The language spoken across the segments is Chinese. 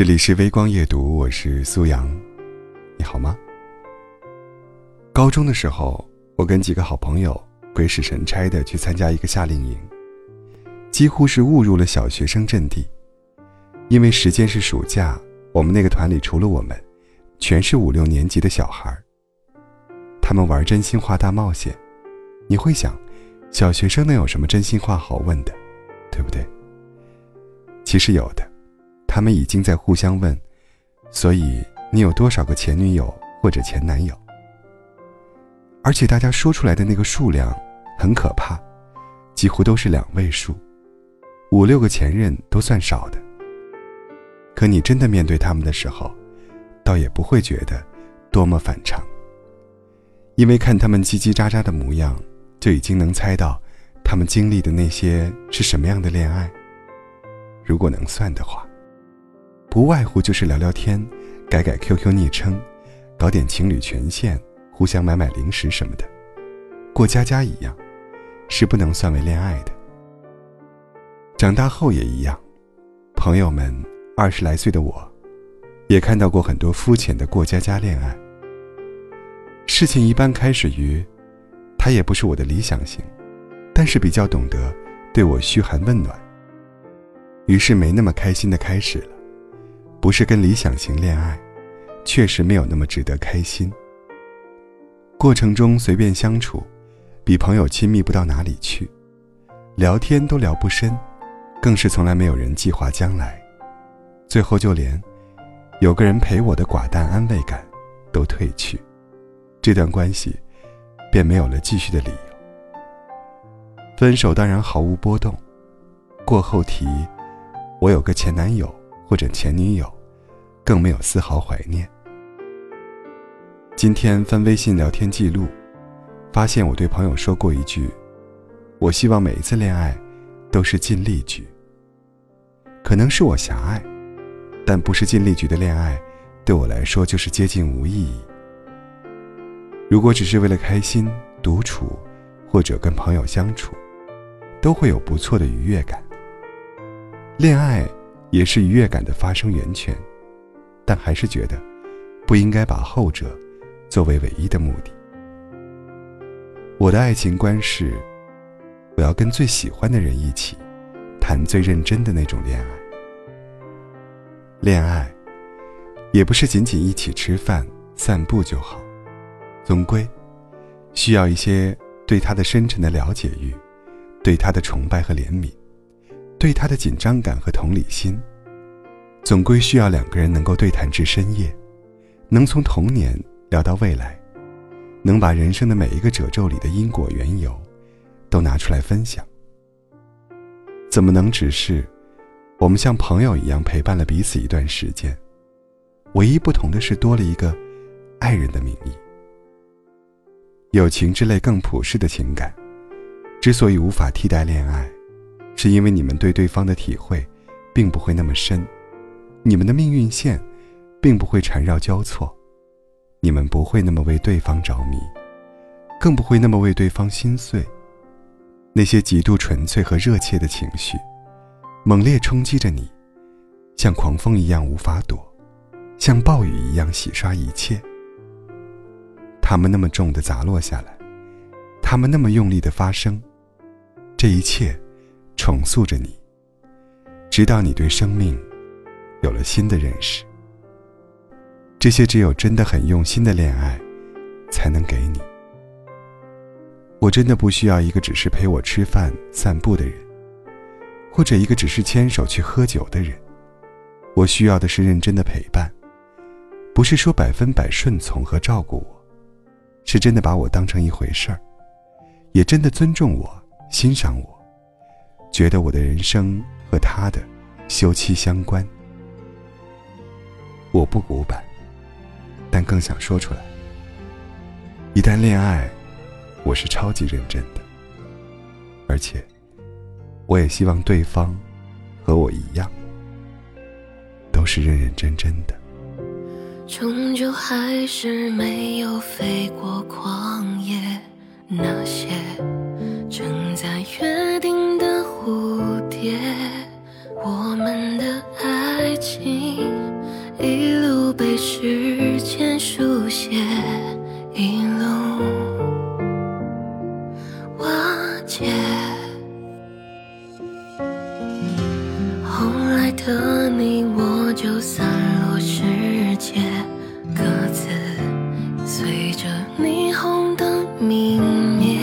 这里是微光夜读，我是苏阳，你好吗？高中的时候，我跟几个好朋友鬼使神差的去参加一个夏令营，几乎是误入了小学生阵地。因为时间是暑假，我们那个团里除了我们，全是五六年级的小孩他们玩真心话大冒险，你会想，小学生能有什么真心话好问的，对不对？其实有的。他们已经在互相问，所以你有多少个前女友或者前男友？而且大家说出来的那个数量很可怕，几乎都是两位数，五六个前任都算少的。可你真的面对他们的时候，倒也不会觉得多么反常，因为看他们叽叽喳喳的模样，就已经能猜到他们经历的那些是什么样的恋爱。如果能算的话。不外乎就是聊聊天，改改 QQ 昵称，搞点情侣权限，互相买买零食什么的，过家家一样，是不能算为恋爱的。长大后也一样，朋友们二十来岁的我，也看到过很多肤浅的过家家恋爱。事情一般开始于，他也不是我的理想型，但是比较懂得对我嘘寒问暖，于是没那么开心的开始了。不是跟理想型恋爱，确实没有那么值得开心。过程中随便相处，比朋友亲密不到哪里去，聊天都聊不深，更是从来没有人计划将来，最后就连有个人陪我的寡淡安慰感都褪去，这段关系便没有了继续的理由。分手当然毫无波动，过后提我有个前男友。或者前女友，更没有丝毫怀念。今天翻微信聊天记录，发现我对朋友说过一句：“我希望每一次恋爱都是尽力局。”可能是我狭隘，但不是尽力局的恋爱，对我来说就是接近无意义。如果只是为了开心、独处，或者跟朋友相处，都会有不错的愉悦感。恋爱。也是愉悦感的发生源泉，但还是觉得不应该把后者作为唯一的目的。我的爱情观是，我要跟最喜欢的人一起谈最认真的那种恋爱。恋爱也不是仅仅一起吃饭、散步就好，总归需要一些对他的深沉的了解欲，对他的崇拜和怜悯。对他的紧张感和同理心，总归需要两个人能够对谈至深夜，能从童年聊到未来，能把人生的每一个褶皱里的因果缘由，都拿出来分享。怎么能只是我们像朋友一样陪伴了彼此一段时间？唯一不同的是多了一个爱人的名义。友情之类更普世的情感，之所以无法替代恋爱。是因为你们对对方的体会，并不会那么深，你们的命运线，并不会缠绕交错，你们不会那么为对方着迷，更不会那么为对方心碎。那些极度纯粹和热切的情绪，猛烈冲击着你，像狂风一样无法躲，像暴雨一样洗刷一切。他们那么重的砸落下来，他们那么用力的发生，这一切。重塑着你，直到你对生命有了新的认识。这些只有真的很用心的恋爱才能给你。我真的不需要一个只是陪我吃饭散步的人，或者一个只是牵手去喝酒的人。我需要的是认真的陪伴，不是说百分百顺从和照顾我，是真的把我当成一回事儿，也真的尊重我、欣赏我。觉得我的人生和他的休戚相关，我不古板，但更想说出来。一旦恋爱，我是超级认真的，而且我也希望对方和我一样，都是认认真真的。终究还是没有飞过旷野，那些正在约定的你我就散落世界，各自随着霓虹灯明灭，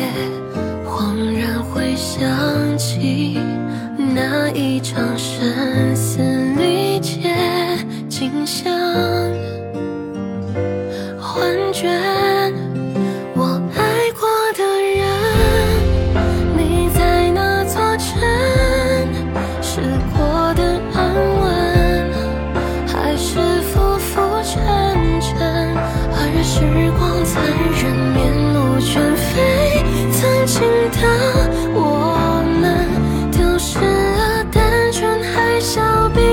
恍然回想起那一场生死离劫景象，幻觉。I'll be